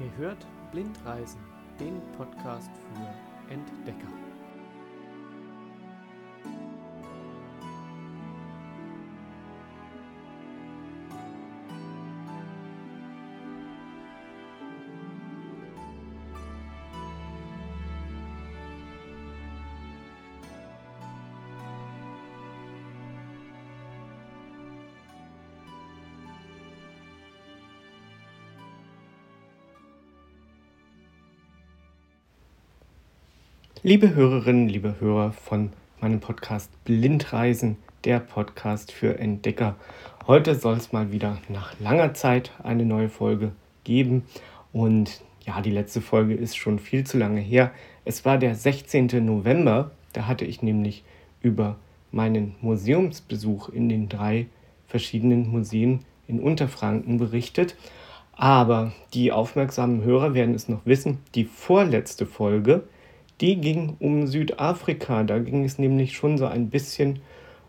Ihr hört Blindreisen, den Podcast für Entdecker. Liebe Hörerinnen, liebe Hörer von meinem Podcast Blindreisen, der Podcast für Entdecker. Heute soll es mal wieder nach langer Zeit eine neue Folge geben. Und ja, die letzte Folge ist schon viel zu lange her. Es war der 16. November. Da hatte ich nämlich über meinen Museumsbesuch in den drei verschiedenen Museen in Unterfranken berichtet. Aber die aufmerksamen Hörer werden es noch wissen, die vorletzte Folge, die ging um Südafrika. Da ging es nämlich schon so ein bisschen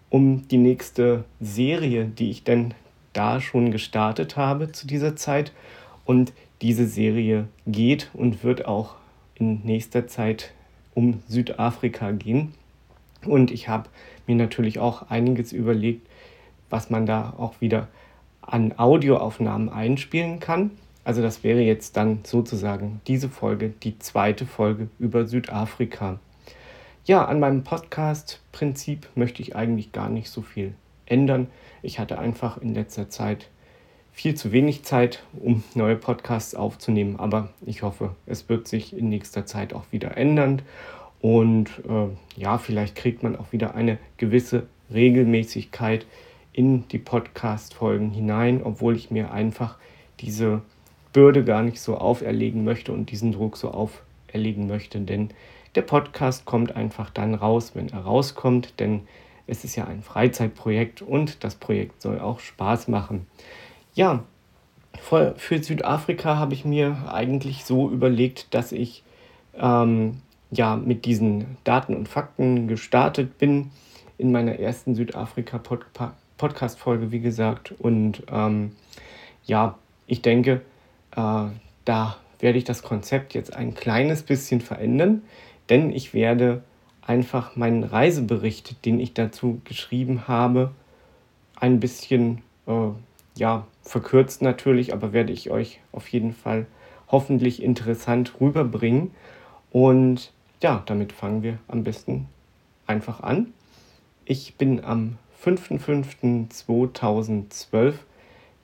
um die nächste Serie, die ich dann da schon gestartet habe zu dieser Zeit. Und diese Serie geht und wird auch in nächster Zeit um Südafrika gehen. Und ich habe mir natürlich auch einiges überlegt, was man da auch wieder an Audioaufnahmen einspielen kann. Also das wäre jetzt dann sozusagen diese Folge, die zweite Folge über Südafrika. Ja, an meinem Podcast-Prinzip möchte ich eigentlich gar nicht so viel ändern. Ich hatte einfach in letzter Zeit viel zu wenig Zeit, um neue Podcasts aufzunehmen, aber ich hoffe, es wird sich in nächster Zeit auch wieder ändern. Und äh, ja, vielleicht kriegt man auch wieder eine gewisse Regelmäßigkeit in die Podcast-Folgen hinein, obwohl ich mir einfach diese Bürde gar nicht so auferlegen möchte und diesen Druck so auferlegen möchte, denn der Podcast kommt einfach dann raus, wenn er rauskommt, denn es ist ja ein Freizeitprojekt und das Projekt soll auch Spaß machen. Ja, für, Südafrika habe ich mir eigentlich so überlegt, dass ich ähm, ja mit diesen Daten und Fakten gestartet bin in meiner ersten Südafrika-Podcast-Folge, wie gesagt. Und ähm, ja, ich denke, da werde ich das Konzept jetzt ein kleines bisschen verändern, denn ich werde einfach meinen Reisebericht, den ich dazu geschrieben habe, ein bisschen äh, ja, verkürzt natürlich, aber werde ich euch auf jeden Fall hoffentlich interessant rüberbringen. Und ja, damit fangen wir am besten einfach an. Ich bin am 5.5.2012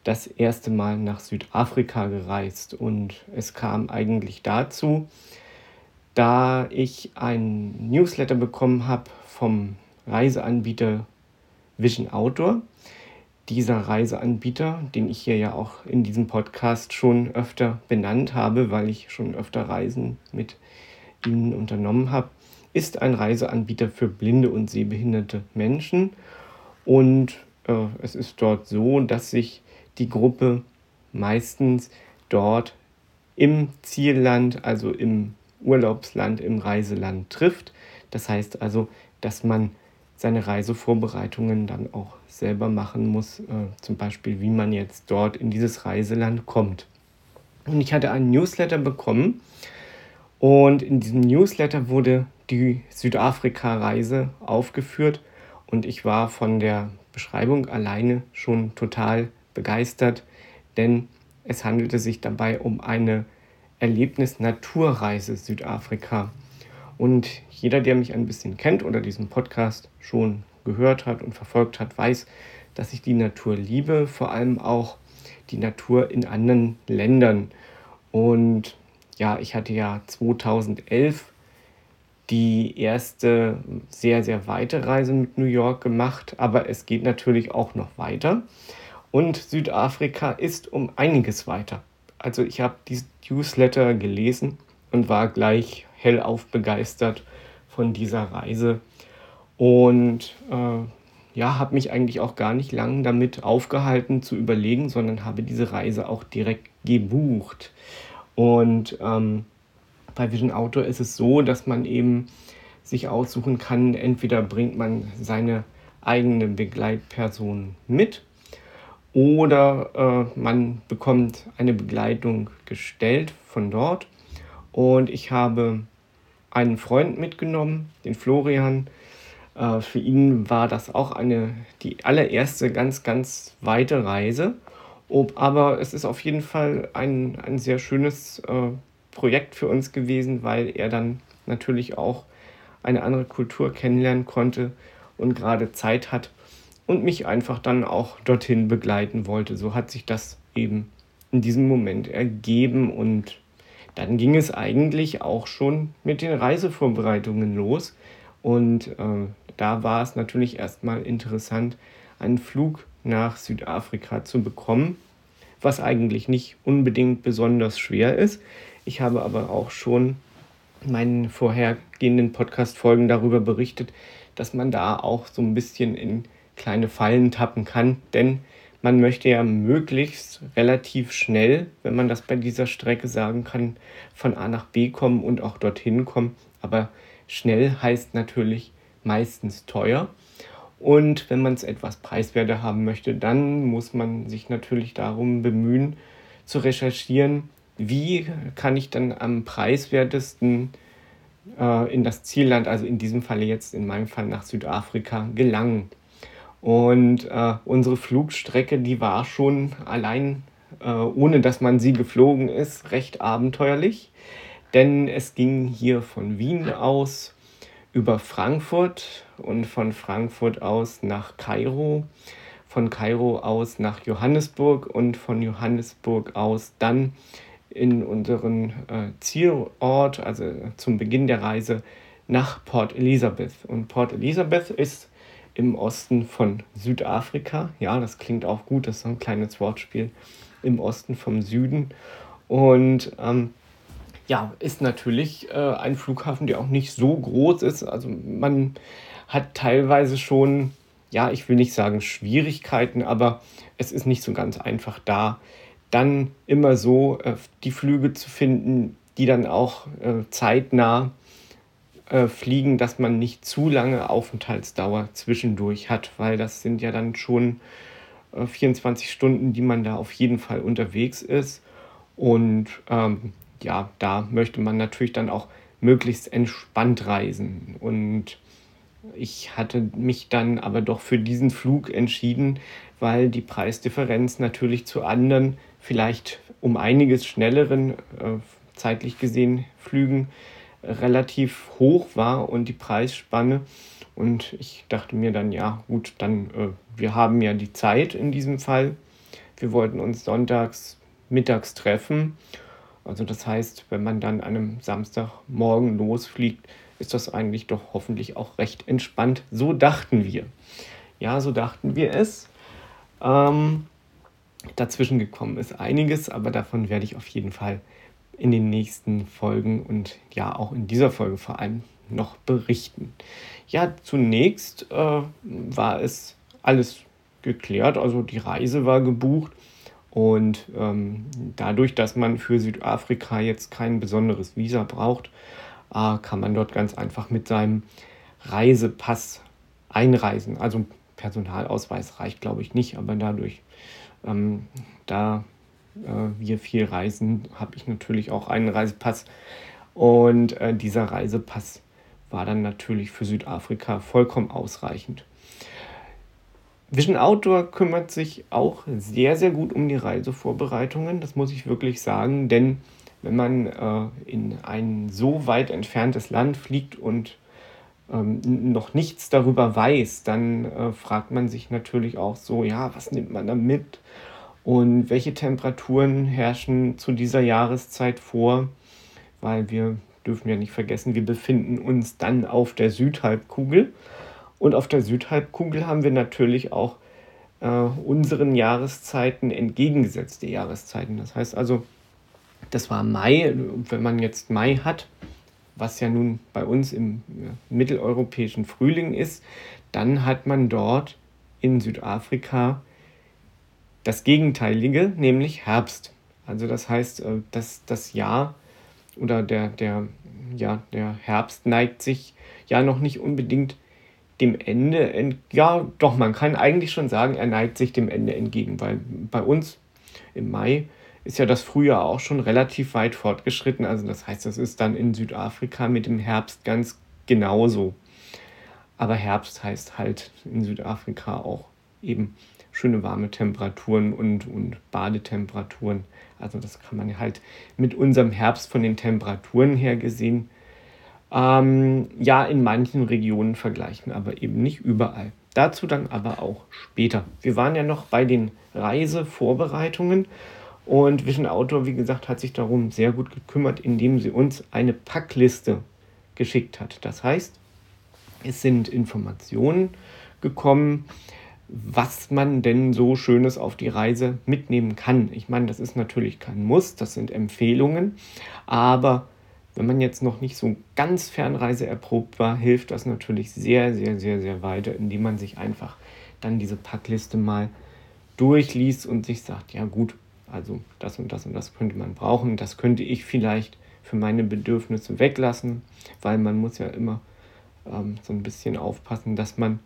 das erste Mal nach Südafrika gereist und es kam eigentlich dazu, da ich ein Newsletter bekommen habe vom Reiseanbieter Vision Outdoor. Dieser Reiseanbieter, den ich hier ja auch in diesem Podcast schon öfter benannt habe, weil ich schon öfter Reisen mit ihnen unternommen habe, ist ein Reiseanbieter für blinde und sehbehinderte Menschen. Und äh, es ist dort so, dass sich die Gruppe meistens dort im Zielland, also im Urlaubsland, im Reiseland trifft. Das heißt also, dass man seine Reisevorbereitungen dann auch selber machen muss, äh, zum Beispiel wie man jetzt dort in dieses Reiseland kommt. Und ich hatte einen Newsletter bekommen und in diesem Newsletter wurde die Südafrika-Reise aufgeführt und ich war von der Beschreibung alleine schon total begeistert, denn es handelte sich dabei um eine Erlebnis-Naturreise Südafrika. Und jeder, der mich ein bisschen kennt oder diesen Podcast schon gehört hat und verfolgt hat, weiß, dass ich die Natur liebe, vor allem auch die Natur in anderen Ländern. Und ja, ich hatte ja 2011 die erste sehr, sehr weite Reise mit New York gemacht, aber es geht natürlich auch noch weiter. Und Südafrika ist um einiges weiter. Also ich habe dieses Newsletter gelesen und war gleich hellauf begeistert von dieser Reise. Und äh, ja, habe mich eigentlich auch gar nicht lang damit aufgehalten zu überlegen, sondern habe diese Reise auch direkt gebucht. Und ähm, bei Vision Outdoor ist es so, dass man eben sich aussuchen kann, entweder bringt man seine eigene Begleitperson mit oder äh, man bekommt eine Begleitung gestellt von dort. Und ich habe einen Freund mitgenommen, den Florian, äh, für ihn war das auch eine, die allererste ganz, ganz weite Reise. Ob, aber es ist auf jeden Fall ein, ein sehr schönes äh, Projekt für uns gewesen, weil er dann natürlich auch eine andere Kultur kennenlernen konnte und gerade Zeit hat und mich einfach dann auch dorthin begleiten wollte. So hat sich das eben in diesem Moment ergeben und dann ging es eigentlich auch schon mit den Reisevorbereitungen los. Und äh, da war es natürlich erstmal interessant, einen Flug nach Südafrika zu bekommen, was eigentlich nicht unbedingt besonders schwer ist. Ich habe aber auch schon in meinen vorhergehenden Podcast-Folgen darüber berichtet, dass man da auch so ein bisschen in kleine Fallen tappen kann, denn man möchte ja möglichst relativ schnell, wenn man das bei dieser Strecke sagen kann, von A nach B kommen und auch dorthin kommen. Aber schnell heißt natürlich meistens teuer. Und wenn man es etwas preiswerter haben möchte, dann muss man sich natürlich darum bemühen, zu recherchieren, wie kann ich dann am preiswertesten äh, in das Zielland, also in diesem Falle jetzt in meinem Fall nach Südafrika, gelangen. Und äh, unsere Flugstrecke, die war schon allein, äh, ohne dass man sie geflogen ist, recht abenteuerlich. Denn es ging hier von Wien aus über Frankfurt und von Frankfurt aus nach Kairo, von Kairo aus nach Johannesburg und von Johannesburg aus dann in unseren äh, Zielort, also zum Beginn der Reise nach Port Elizabeth. Und Port Elizabeth ist im Osten von Südafrika. Ja, das klingt auch gut, das ist so ein kleines Wortspiel im Osten vom Süden. Und ähm, ja, ist natürlich äh, ein Flughafen, der auch nicht so groß ist. Also man hat teilweise schon, ja, ich will nicht sagen Schwierigkeiten, aber es ist nicht so ganz einfach da, dann immer so äh, die Flüge zu finden, die dann auch äh, zeitnah äh, fliegen, dass man nicht zu lange Aufenthaltsdauer zwischendurch hat, weil das sind ja dann schon 24 äh, Stunden, die man da auf jeden Fall unterwegs ist. Und ähm, ja, da möchte man natürlich dann auch möglichst entspannt reisen. Und ich hatte mich dann aber doch für diesen Flug entschieden, weil die Preisdifferenz natürlich zu anderen, vielleicht um einiges schnelleren, äh, zeitlich gesehen, Flügen relativ hoch war und die Preisspanne. Und ich dachte mir dann, ja gut, dann äh, wir haben ja die Zeit in diesem Fall. Wir wollten uns sonntags mittags treffen also das heißt, wenn man dann an einem Samstagmorgen losfliegt, ist das eigentlich doch hoffentlich auch recht entspannt. So dachten wir. Ja, so dachten wir es. Ähm, dazwischen gekommen ist einiges, aber davon werde ich auf jeden Fall in den nächsten Folgen und ja auch in dieser Folge vor allem noch berichten. Ja, zunächst äh, war es alles geklärt, also die Reise war gebucht und ähm, dadurch, dass man für Südafrika jetzt kein besonderes Visa braucht, äh, kann man dort ganz einfach mit seinem Reisepass einreisen. Also Personalausweis reicht, glaube ich, nicht, aber dadurch, ähm, da wir viel reisen, habe ich natürlich auch einen Reisepass. Und äh, dieser Reisepass war dann natürlich für Südafrika vollkommen ausreichend. Vision Outdoor kümmert sich auch sehr, sehr gut um die Reisevorbereitungen, das muss ich wirklich sagen, denn wenn man äh, in ein so weit entferntes Land fliegt und ähm, noch nichts darüber weiß, dann äh, fragt man sich natürlich auch so, ja, was nimmt man da mit und welche Temperaturen herrschen zu dieser Jahreszeit vor, weil wir dürfen ja nicht vergessen, wir befinden uns dann auf der Südhalbkugel. Und auf der Südhalbkugel haben wir natürlich auch äh, unseren Jahreszeiten entgegengesetzte Jahreszeiten. Das heißt also, das war Mai, wenn man jetzt Mai hat, was ja nun bei uns im mitteleuropäischen Frühling ist, dann hat man dort in Südafrika das Gegenteilige, nämlich Herbst. Also das heißt, äh, dass das Jahr oder der, der, ja, der Herbst neigt sich ja noch nicht unbedingt dem Ende, ja doch, man kann eigentlich schon sagen, er neigt sich dem Ende entgegen, weil bei uns im Mai ist ja das Frühjahr auch schon relativ weit fortgeschritten. Also das heißt, das ist dann in Südafrika mit dem Herbst ganz genauso. Aber Herbst heißt halt in Südafrika auch eben schöne warme Temperaturen und, und Badetemperaturen. Also das kann man halt mit unserem Herbst von den Temperaturen her gesehen ähm, ja in manchen Regionen vergleichen, aber eben nicht überall. Dazu dann aber auch später. Wir waren ja noch bei den Reisevorbereitungen und Vision Outdoor, wie gesagt, hat sich darum sehr gut gekümmert, indem sie uns eine Packliste geschickt hat. Das heißt, es sind Informationen gekommen, was man denn so Schönes auf die Reise mitnehmen kann. Ich meine, das ist natürlich kein Muss, das sind Empfehlungen, aber wenn man jetzt noch nicht so ganz Fernreise erprobt war, hilft das natürlich sehr, sehr, sehr, sehr weiter, indem man sich einfach dann diese Packliste mal durchliest und sich sagt, ja gut, also das und das und das könnte man brauchen, das könnte ich vielleicht für meine Bedürfnisse weglassen, weil man muss ja immer ähm, so ein bisschen aufpassen, dass man,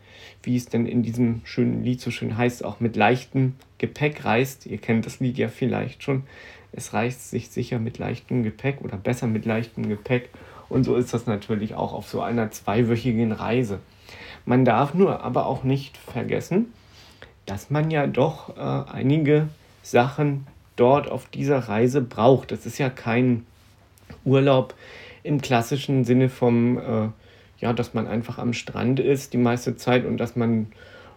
wie es denn in diesem schönen Lied so schön heißt, auch mit leichtem Gepäck reist. Ihr kennt das Lied ja vielleicht schon. Es reist sich sicher mit leichtem Gepäck oder besser mit leichtem Gepäck. Und so ist das natürlich auch auf so einer zweiwöchigen Reise. Man darf nur aber auch nicht vergessen, dass man ja doch äh, einige Sachen dort auf dieser Reise braucht. Das ist ja kein Urlaub im klassischen Sinne vom äh, ja, dass man einfach am Strand ist die meiste Zeit und dass man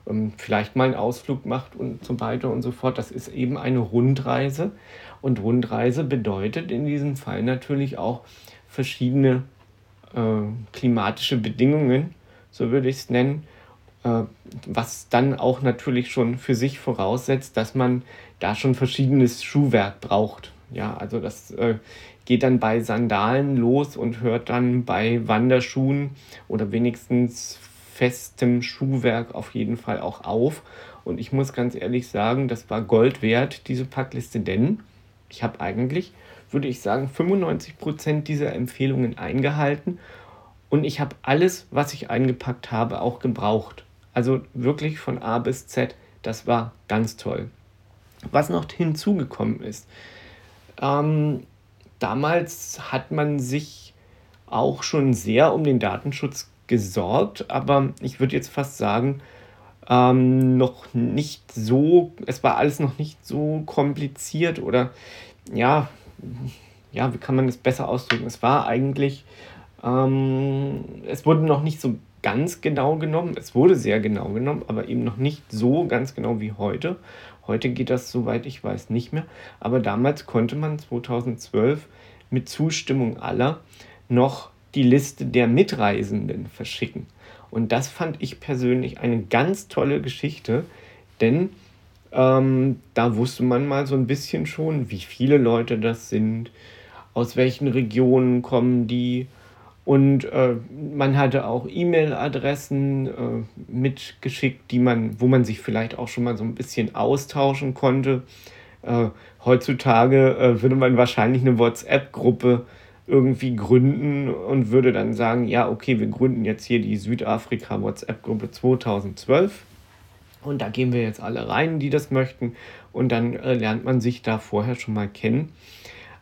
ähm, vielleicht mal einen Ausflug macht und so weiter und so fort. Das ist eben eine Rundreise. Und Rundreise bedeutet in diesem Fall natürlich auch verschiedene äh, klimatische Bedingungen, so würde ich es nennen, was dann auch natürlich schon für sich voraussetzt, dass man da schon verschiedenes Schuhwerk braucht. Ja, also das äh, geht dann bei Sandalen los und hört dann bei Wanderschuhen oder wenigstens festem Schuhwerk auf jeden Fall auch auf. Und ich muss ganz ehrlich sagen, das war Gold wert, diese Packliste, denn ich habe eigentlich, würde ich sagen, 95 Prozent dieser Empfehlungen eingehalten und ich habe alles, was ich eingepackt habe, auch gebraucht. Also wirklich von A bis Z, das war ganz toll. Was noch hinzugekommen ist, ähm, damals hat man sich auch schon sehr um den Datenschutz gesorgt, aber ich würde jetzt fast sagen, ähm, noch nicht so, es war alles noch nicht so kompliziert oder ja, ja, wie kann man das besser ausdrücken? Es war eigentlich, ähm, es wurde noch nicht so ganz genau genommen, es wurde sehr genau genommen, aber eben noch nicht so ganz genau wie heute. Heute geht das, soweit ich weiß, nicht mehr. Aber damals konnte man 2012 mit Zustimmung aller noch die Liste der Mitreisenden verschicken. Und das fand ich persönlich eine ganz tolle Geschichte, denn ähm, da wusste man mal so ein bisschen schon, wie viele Leute das sind, aus welchen Regionen kommen die, und äh, man hatte auch E-Mail-Adressen äh, mitgeschickt, die man, wo man sich vielleicht auch schon mal so ein bisschen austauschen konnte. Äh, heutzutage äh, würde man wahrscheinlich eine WhatsApp-Gruppe irgendwie gründen und würde dann sagen, ja, okay, wir gründen jetzt hier die Südafrika WhatsApp-Gruppe 2012. Und da gehen wir jetzt alle rein, die das möchten. Und dann äh, lernt man sich da vorher schon mal kennen.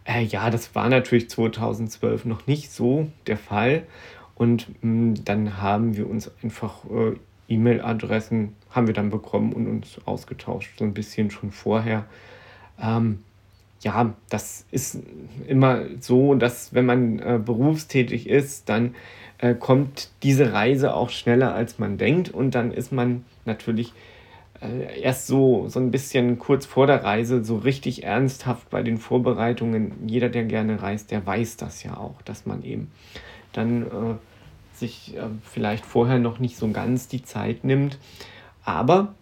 Äh, ja, das war natürlich 2012 noch nicht so der Fall. Und mh, hm, dann haben wir uns einfach äh, E-Mail-Adressen haben wir dann bekommen und uns ausgetauscht, so ein bisschen schon vorher. Ähm, ja, das ist immer so, dass wenn man äh, berufstätig ist, dann äh, kommt diese Reise auch schneller, als man denkt. Und dann ist man natürlich äh, erst so, so ein bisschen kurz vor der Reise so richtig ernsthaft bei den Vorbereitungen. Jeder, der gerne reist, der weiß das ja auch, dass man eben dann äh, sich äh, vielleicht vorher noch nicht so ganz die Zeit nimmt. Aber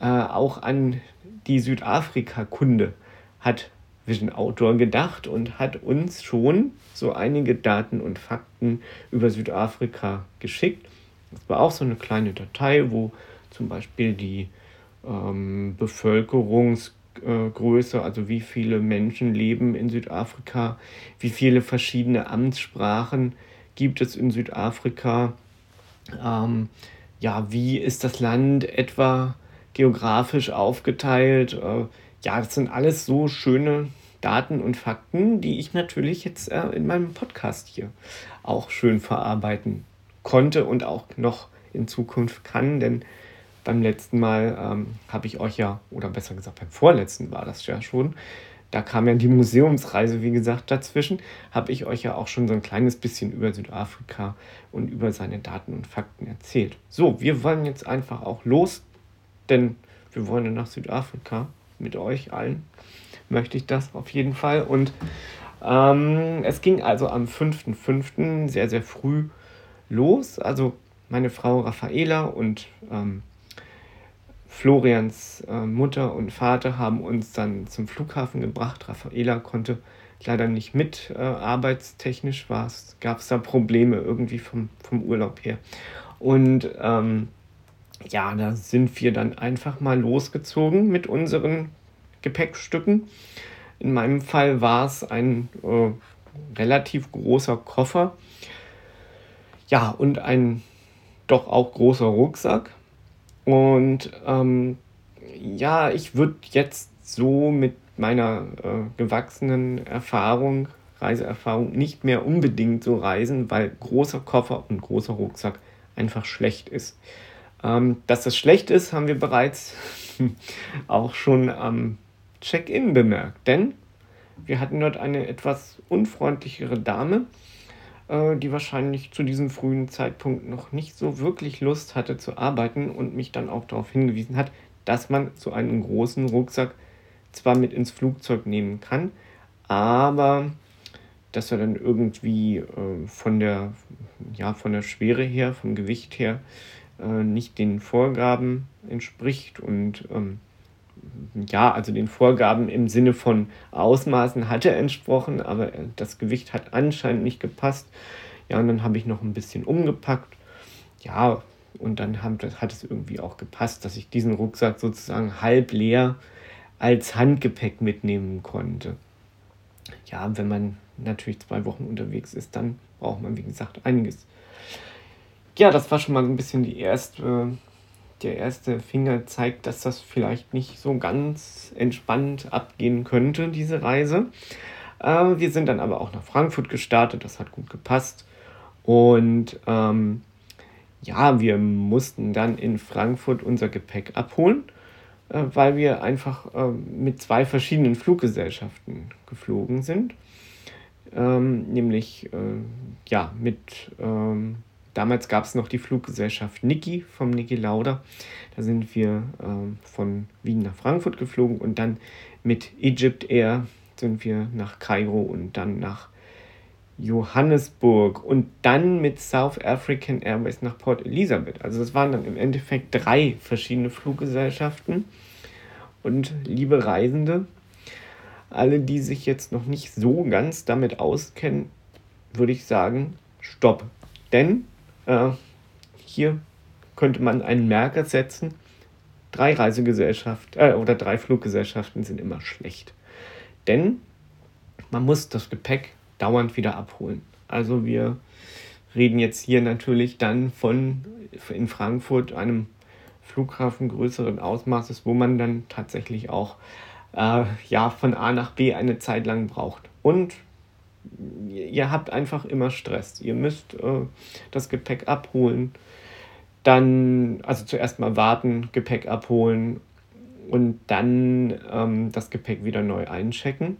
äh, auch an die Südafrika-Kunde hat Vision Outdoor gedacht und hat uns schon so einige Daten und Fakten über Südafrika geschickt. Das war auch so eine kleine Datei, wo zum Beispiel die ähm, Bevölkerungsgröße, also wie viele Menschen leben in Südafrika, wie viele verschiedene Amtssprachen gibt es in Südafrika, ähm, ja, wie ist das Land etwa geografisch aufgeteilt. Äh, ja, das sind alles so schöne Daten und Fakten, die ich natürlich jetzt äh, in meinem Podcast hier auch schön verarbeiten konnte und auch noch in Zukunft kann, denn beim letzten Mal ähm, habe ich euch ja, oder besser gesagt beim vorletzten war das ja schon, da kam ja die Museumsreise, wie gesagt, dazwischen, habe ich euch ja auch schon so ein kleines bisschen über Südafrika und über seine Daten und Fakten erzählt. So, wir wollen jetzt einfach auch los, denn wir wollen ja nach Südafrika mit euch allen. Möchte ich das auf jeden Fall. Und ähm, es ging also am 5.5. sehr, sehr früh los. Also meine Frau Raffaela und ähm, Florians äh, Mutter und Vater haben uns dann zum Flughafen gebracht. Raffaela konnte leider nicht mit, äh, arbeitstechnisch gab es da Probleme irgendwie vom, vom Urlaub her. Und ähm, ja, da sind wir dann einfach mal losgezogen mit unseren Gepäckstücken. In meinem Fall war es ein äh, relativ großer Koffer. Ja, und ein doch auch großer Rucksack. Und ähm, ja, ich würde jetzt so mit meiner äh, gewachsenen Erfahrung, Reiseerfahrung, nicht mehr unbedingt so reisen, weil großer Koffer und großer Rucksack einfach schlecht ist. Ähm, dass das schlecht ist, haben wir bereits auch schon am Check-in bemerkt, denn wir hatten dort eine etwas unfreundlichere Dame, äh, die wahrscheinlich zu diesem frühen Zeitpunkt noch nicht so wirklich Lust hatte zu arbeiten und mich dann auch darauf hingewiesen hat, dass man so einen großen Rucksack zwar mit ins Flugzeug nehmen kann, aber dass er dann irgendwie äh, von, der, ja, von der Schwere her, vom Gewicht her, äh, nicht den Vorgaben entspricht und ähm, ja, also den Vorgaben im Sinne von Ausmaßen hat er entsprochen, aber das Gewicht hat anscheinend nicht gepasst. Ja, und dann habe ich noch ein bisschen umgepackt. Ja, und dann hat es irgendwie auch gepasst, dass ich diesen Rucksack sozusagen halb leer als Handgepäck mitnehmen konnte. Ja, wenn man natürlich zwei Wochen unterwegs ist, dann braucht man, wie gesagt, einiges. Ja, das war schon mal ein bisschen die erste der erste Finger zeigt, dass das vielleicht nicht so ganz entspannt abgehen könnte, diese Reise. Äh, wir sind dann aber auch nach Frankfurt gestartet, das hat gut gepasst. Und ähm, ja, wir mussten dann in Frankfurt unser Gepäck abholen, äh, weil wir einfach äh, mit zwei verschiedenen Fluggesellschaften geflogen sind. Ähm, nämlich äh, ja, mit ähm, Damals gab es noch die Fluggesellschaft Niki vom Niki Lauda. Da sind wir äh, von Wien nach Frankfurt geflogen und dann mit Egypt Air sind wir nach Kairo und dann nach Johannesburg und dann mit South African Airways nach Port Elizabeth. Also das waren dann im Endeffekt drei verschiedene Fluggesellschaften. Und liebe Reisende, alle, die sich jetzt noch nicht so ganz damit auskennen, würde ich sagen, stopp. Denn äh, hier könnte man einen Merker setzen. Drei Reisegesellschaften äh, oder drei Fluggesellschaften sind immer schlecht. Denn man muss das Gepäck dauernd wieder abholen. Also wir reden jetzt hier natürlich dann von in Frankfurt einem Flughafen größeren Ausmaßes, wo man dann tatsächlich auch äh, ja, von A nach B eine Zeit lang braucht. Und ihr habt einfach immer Stress. Ihr müsst äh, das Gepäck abholen, dann, also zuerst mal warten, Gepäck abholen und dann ähm, das Gepäck wieder neu einchecken.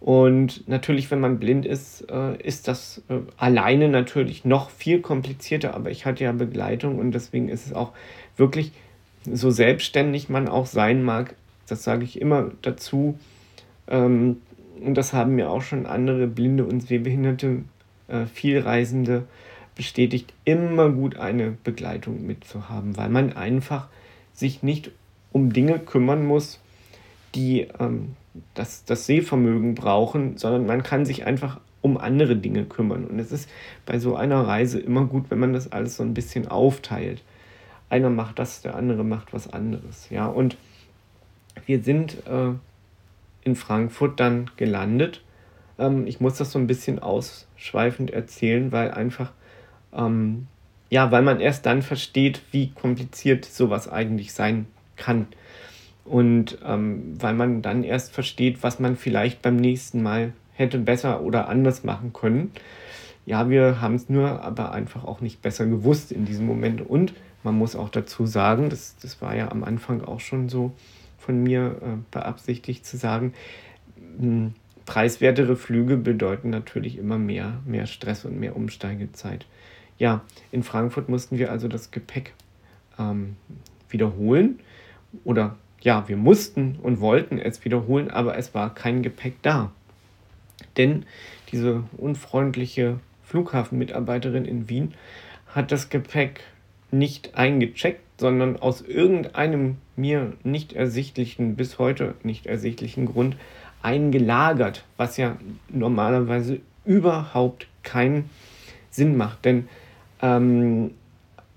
Und natürlich, wenn man blind ist, äh, ist das äh, alleine natürlich noch viel komplizierter, aber ich hatte ja Begleitung und deswegen ist es auch wirklich so selbstständig man auch sein mag, das sage ich immer dazu, ähm, und das haben mir auch schon andere blinde und sehbehinderte äh, Vielreisende bestätigt, immer gut eine Begleitung mitzuhaben, weil man einfach sich nicht um Dinge kümmern muss, die ähm, das, das Sehvermögen brauchen, sondern man kann sich einfach um andere Dinge kümmern. Und es ist bei so einer Reise immer gut, wenn man das alles so ein bisschen aufteilt. einer macht das, der andere macht was anderes. Ja, und wir sind äh, in Frankfurt dann gelandet. Ähm, ich muss das so ein bisschen ausschweifend erzählen, weil einfach, ähm, ja, weil man erst dann versteht, wie kompliziert sowas eigentlich sein kann. Und ähm, weil man dann erst versteht, was man vielleicht beim nächsten Mal hätte besser oder anders machen können. Ja, wir haben es nur aber einfach auch nicht besser gewusst in diesem Moment. Und man muss auch dazu sagen, das, das war ja am Anfang auch schon so von mir äh, beabsichtigt zu sagen, mh, hm, preiswertere Flüge bedeuten natürlich immer mehr, mehr Stress und mehr Umsteigezeit. Ja, in Frankfurt mussten wir also das Gepäck ähm, wiederholen oder ja, wir mussten und wollten es wiederholen, aber es war kein Gepäck da. Denn diese unfreundliche Flughafenmitarbeiterin in Wien hat das Gepäck nicht eingecheckt, sondern aus irgendeinem mir nicht ersichtlichen, bis heute nicht ersichtlichen Grund eingelagert, was ja normalerweise überhaupt keinen Sinn macht. Denn ähm,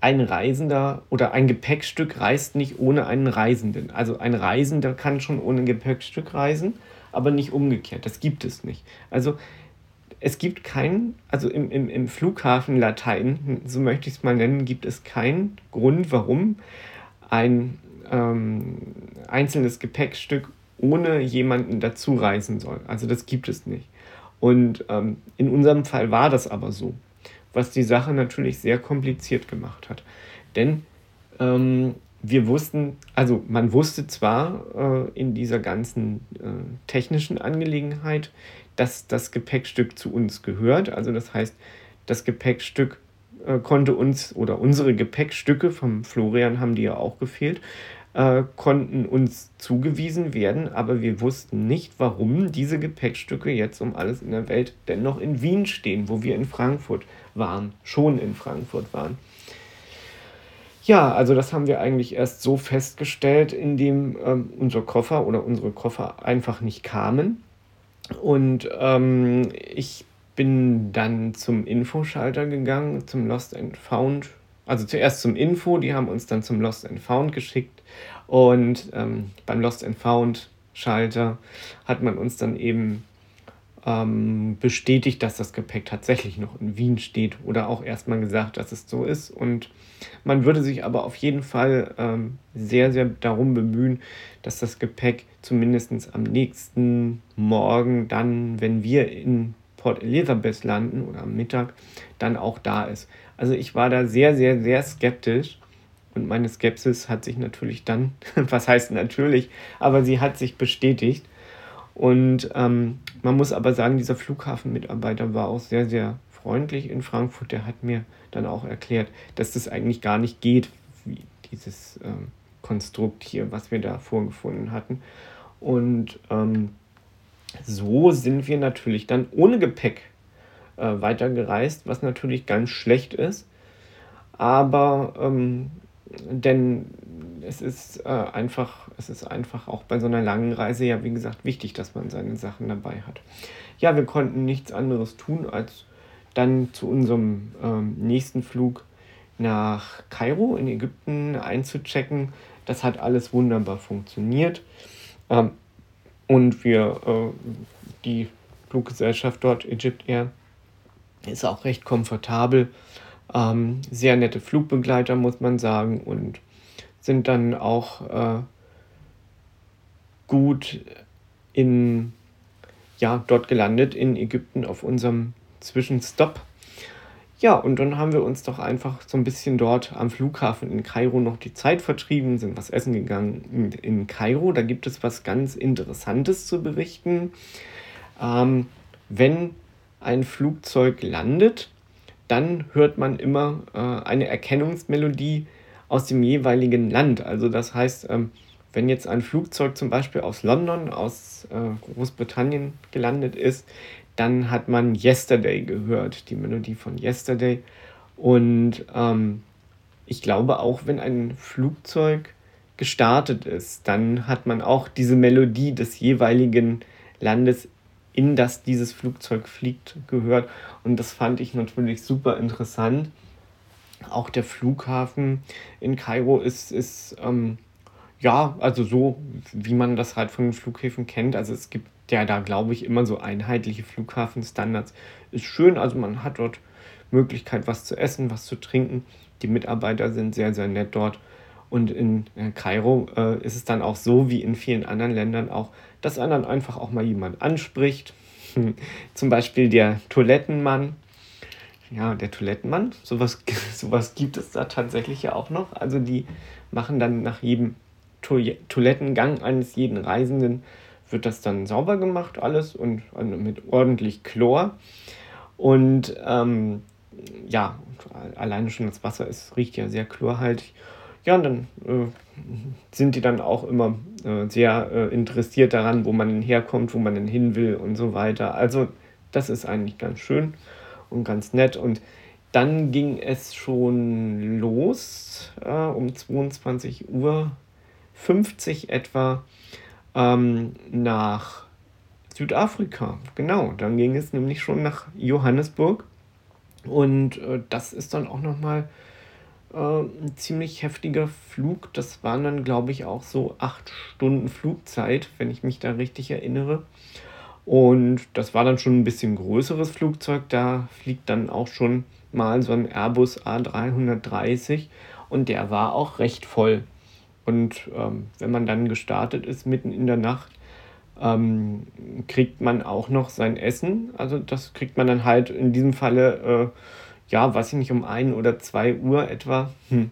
ein Reisender oder ein Gepäckstück reist nicht ohne einen Reisenden. Also ein Reisender kann schon ohne Gepäckstück reisen, aber nicht umgekehrt. Das gibt es nicht. Also es gibt keinen, also im, im, im Flughafen Latein, so möchte ich es mal nennen, gibt es keinen Grund, warum ein ähm, einzelnes Gepäckstück ohne jemanden dazu reisen soll. Also das gibt es nicht. Und ähm, in unserem Fall war das aber so, was die Sache natürlich sehr kompliziert gemacht hat. Denn ähm, wir wussten, also man wusste zwar äh, in dieser ganzen äh, technischen Angelegenheit, dass das Gepäckstück zu uns gehört. Also das heißt, das Gepäckstück äh, konnte uns oder unsere Gepäckstücke vom Florian haben die ja auch gefehlt, äh, konnten uns zugewiesen werden, aber wir wussten nicht, warum diese Gepäckstücke jetzt um alles in der Welt dennoch in Wien stehen, wo wir in Frankfurt waren, schon in Frankfurt waren. Ja, also das haben wir eigentlich erst so festgestellt, indem ähm, unser Koffer oder unsere Koffer einfach nicht kamen. Und ähm, ich bin dann zum Infoschalter gegangen, zum Lost and Found. Also zuerst zum Info, die haben uns dann zum Lost and Found geschickt. Und ähm, beim Lost and Found Schalter hat man uns dann eben ähm, bestätigt, dass das Gepäck tatsächlich noch in Wien steht oder auch erstmal gesagt, dass es so ist. Und man würde sich aber auf jeden Fall ähm, sehr, sehr darum bemühen, dass das Gepäck zumindest am nächsten Morgen dann, wenn wir in Port Elizabeth landen oder am Mittag, dann auch da ist. Also ich war da sehr, sehr, sehr skeptisch. Und meine Skepsis hat sich natürlich dann, was heißt natürlich, aber sie hat sich bestätigt. Und ähm, man muss aber sagen, dieser Flughafenmitarbeiter war auch sehr, sehr freundlich in Frankfurt. Der hat mir dann auch erklärt, dass das eigentlich gar nicht geht, wie dieses ähm, Konstrukt hier, was wir da vorgefunden hatten. Und ähm, so sind wir natürlich dann ohne Gepäck äh, weitergereist, was natürlich ganz schlecht ist. Aber ähm, denn es ist äh, einfach, es ist einfach auch bei so einer langen Reise ja, wie gesagt, wichtig, dass man seine Sachen dabei hat. Ja, wir konnten nichts anderes tun, als dann zu unserem ähm, nächsten Flug nach Kairo in Ägypten einzuchecken. Das hat alles wunderbar funktioniert. Ähm, und wir, äh, die Fluggesellschaft dort, Egypt Air, ist auch recht komfortabel. Ähm, sehr nette Flugbegleiter, muss man sagen, und sind dann auch äh, gut in, ja, dort gelandet in Ägypten auf unserem Zwischenstopp. Ja, und dann haben wir uns doch einfach so ein bisschen dort am Flughafen in Kairo noch die Zeit vertrieben, sind was essen gegangen in Kairo. Da gibt es was ganz Interessantes zu berichten. Ähm, wenn ein Flugzeug landet, dann hört man immer äh, eine Erkennungsmelodie aus dem jeweiligen Land. Also das heißt, ähm, wenn jetzt ein Flugzeug zum Beispiel aus London, aus äh, Großbritannien gelandet ist, dann hat man Yesterday gehört, die Melodie von Yesterday. Und ähm, ich glaube auch, wenn ein Flugzeug gestartet ist, dann hat man auch diese Melodie des jeweiligen Landes in das dieses Flugzeug fliegt, gehört. Und das fand ich natürlich super interessant, Auch der Flughafen in Kairo ist, ist ähm, ja, also so, wie man das halt von den Flughäfen kennt. Also es gibt ja da, glaube ich, immer so einheitliche Flughafenstandards. Ist schön, also man hat dort Möglichkeit, was zu essen, was zu trinken. Die Mitarbeiter sind sehr, sehr nett dort. Und in äh, Kairo äh, ist es dann auch so, wie in vielen anderen Ländern auch, dass einen dann einfach auch mal jemand anspricht. Zum Beispiel der Toilettenmann. Ja, der Toilettenmann, sowas, sowas gibt es da tatsächlich ja auch noch. Also die machen dann nach jedem Toilettengang eines jeden Reisenden wird das dann sauber gemacht, alles und also mit ordentlich Chlor. Und ähm, ja, alleine schon das Wasser ist, riecht ja sehr chlorhaltig. Ja, und dann äh, sind die dann auch immer äh, sehr äh, interessiert daran, wo man denn herkommt, wo man denn hin will und so weiter. Also das ist eigentlich ganz schön und ganz nett. Und dann ging es schon los äh, um 22 Uhr 50 etwa ähm, nach Südafrika. Genau, dann ging es nämlich schon nach Johannesburg. Und äh, das ist dann auch nochmal äh, ein ziemlich heftiger Flug. Das waren dann, glaube ich, auch so acht Stunden Flugzeit, wenn ich mich da richtig erinnere. Und das war dann schon ein bisschen größeres Flugzeug. Da fliegt dann auch schon mal so ein Airbus A330 und der war auch recht voll. Und ähm, wenn man dann gestartet ist, mitten in der Nacht, ähm, kriegt man auch noch sein Essen. Also das kriegt man dann halt in diesem Falle, äh, ja, weiß ich nicht, um ein oder zwei Uhr etwa. Hm.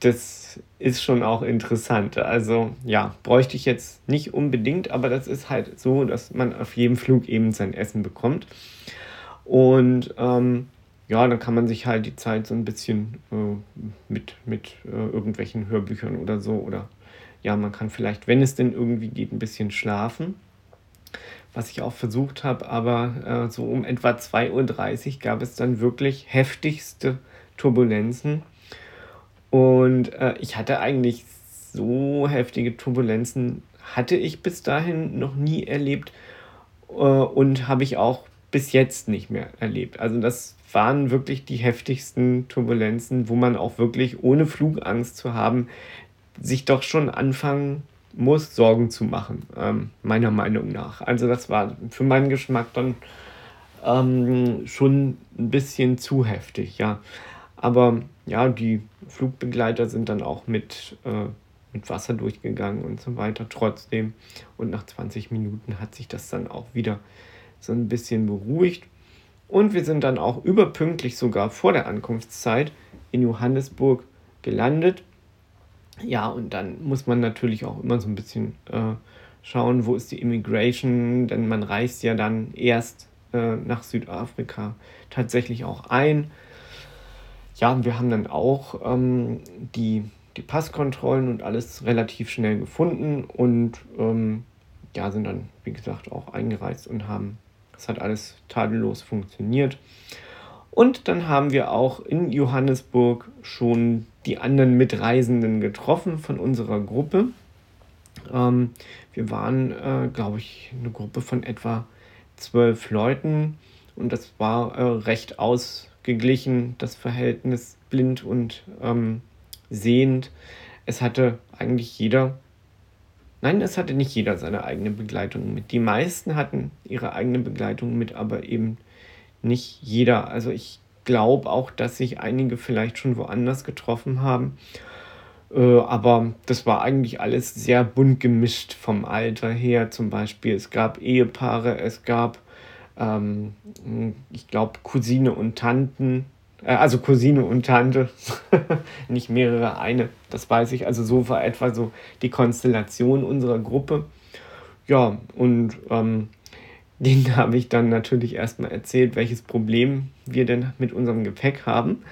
Das ist schon auch interessant. Also ja, bräuchte ich jetzt nicht unbedingt, aber das ist halt so, dass man auf jedem Flug eben sein Essen bekommt. Und ähm, ja, dann kann man sich halt die Zeit so ein bisschen äh, mit, mit äh, irgendwelchen Hörbüchern oder so oder ja, man kann vielleicht, wenn es denn irgendwie geht, ein bisschen schlafen, was ich auch versucht habe, aber äh, so um etwa 2.30 Uhr gab es dann wirklich heftigste Turbulenzen und äh, ich hatte eigentlich so heftige Turbulenzen, hatte ich bis dahin noch nie erlebt äh, und habe ich auch bis jetzt nicht mehr erlebt. Also das waren wirklich die heftigsten Turbulenzen, wo man auch wirklich ohne Flugangst zu haben, sich doch schon anfangen muss, Sorgen zu machen, ähm, meiner Meinung nach. Also das war für meinen Geschmack dann ähm, schon ein bisschen zu heftig, ja. Aber ja, die Flugbegleiter sind dann auch mit, äh, mit Wasser durchgegangen und so weiter trotzdem. Und nach 20 Minuten hat sich das dann auch wieder so ein bisschen beruhigt. Und wir sind dann auch überpünktlich sogar vor der Ankunftszeit in Johannesburg gelandet. Ja, und dann muss man natürlich auch immer so ein bisschen äh, schauen, wo ist die Immigration, denn man reist ja dann erst äh, nach Südafrika tatsächlich auch ein. Ja, wir haben dann auch ähm, die, die Passkontrollen und alles relativ schnell gefunden und ähm, ja, sind dann, wie gesagt, auch eingereist und haben das hat alles tadellos funktioniert. Und dann haben wir auch in Johannesburg schon die anderen Mitreisenden getroffen von unserer Gruppe. Ähm, wir waren, äh, glaube ich, eine Gruppe von etwa zwölf Leuten und das war äh, recht ausgeglichen, das Verhältnis blind und ähm, sehend. Es hatte eigentlich jeder Nein, es hatte nicht jeder seine eigene Begleitung mit. Die meisten hatten ihre eigene Begleitung mit, aber eben nicht jeder. Also ich glaube auch, dass sich einige vielleicht schon woanders getroffen haben. Äh, aber das war eigentlich alles sehr bunt gemischt vom Alter her. Zum Beispiel, es gab Ehepaare, es gab, ähm, ich glaube, Cousine und Tanten, äh, also Cousine und Tante, nicht mehrere, eine, das weiß ich. Also so war etwa so die Konstellation unserer Gruppe. Ja, und ähm, denen habe ich dann natürlich erstmal erzählt, welches Problem wir denn mit unserem Gepäck haben.